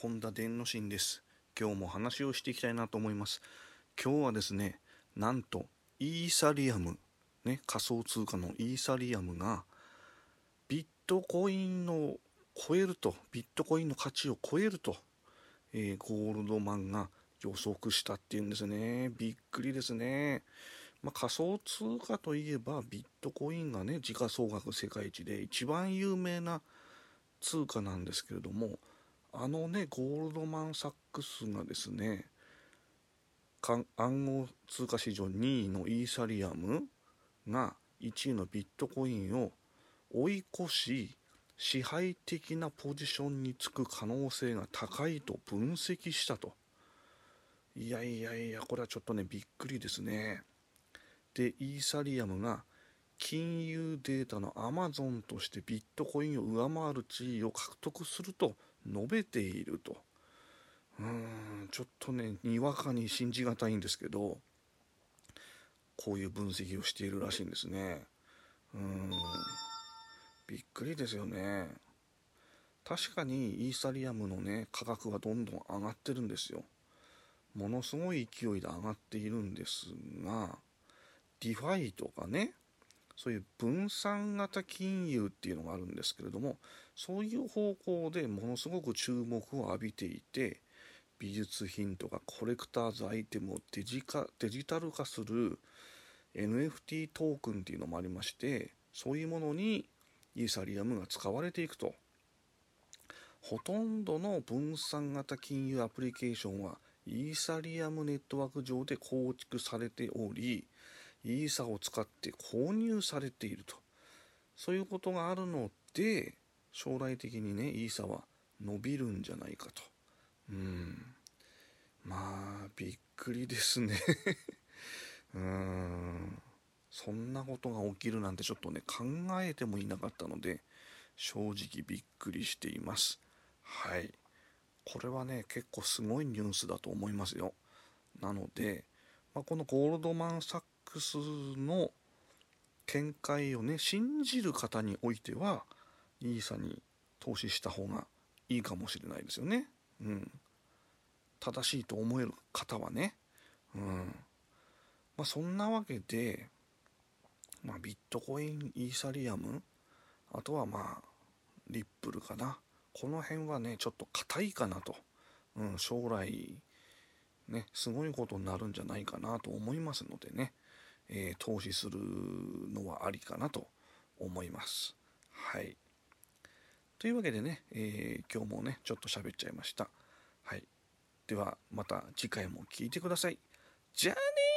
本田伝の神です。今日も話をしていきたいなと思います。今日はですねなんとイーサリアム。ね仮想通貨のイーサリアムがビットコインの超えるとビットコインの価値を超えると、えー、ゴールドマンが予測したっていうんですね。びっくりですね。まあ、仮想通貨といえばビットコインがね時価総額世界一で一番有名な通貨なんですけれどもあのねゴールドマン・サックスがですね暗号通貨市場2位のイーサリアムが1位のビットコインを追い越し支配的なポジションにつく可能性が高いと分析したと。いやいやいやこれはちょっとねびっくりですね。でイーサリアムが金融データのアマゾンとしてビットコインを上回る地位を獲得すると述べていると。うーんちょっとねにわかに信じがたいんですけどこういう分析をしているらしいんですね。うんびっくりですよね。確かにイーサリアムのね価格はどんどん上がってるんですよ。ものすごい勢いで上がっているんですが DeFi とかねそういう分散型金融っていうのがあるんですけれどもそういう方向でものすごく注目を浴びていて美術品とかコレクターズアイテムをデジカデジタル化する NFT トークンっていうのもありましてそういうものにイーサリアムが使われていくと。ほとんどの分散型金融アプリケーションはイーサリアムネットワーク上で構築されておりイーサを使って購入されていると。そういうことがあるので将来的にねイーサは伸びるんじゃないかと。うん。まあびっくりですね。うん。そんなことが起きるなんてちょっとね考えてもいなかったので正直びっくりしています。はい。これはね結構すごいニュースだと思いますよ。なので、まあ、このゴールドマン・サックスの見解をね信じる方においてはイーサに投資した方がいいかもしれないですよね。うん、正しいと思える方はね。うんまあ、そんなわけで、まあ、ビットコインイーサリアムあとはまあリップルかなこの辺はねちょっと硬いかなと、うん、将来ねすごいことになるんじゃないかなと思いますのでねえー、投資するのはありかなと思います。はい。というわけでね、えー、今日もね、ちょっと喋っちゃいました。はい。では、また次回も聴いてください。じゃあね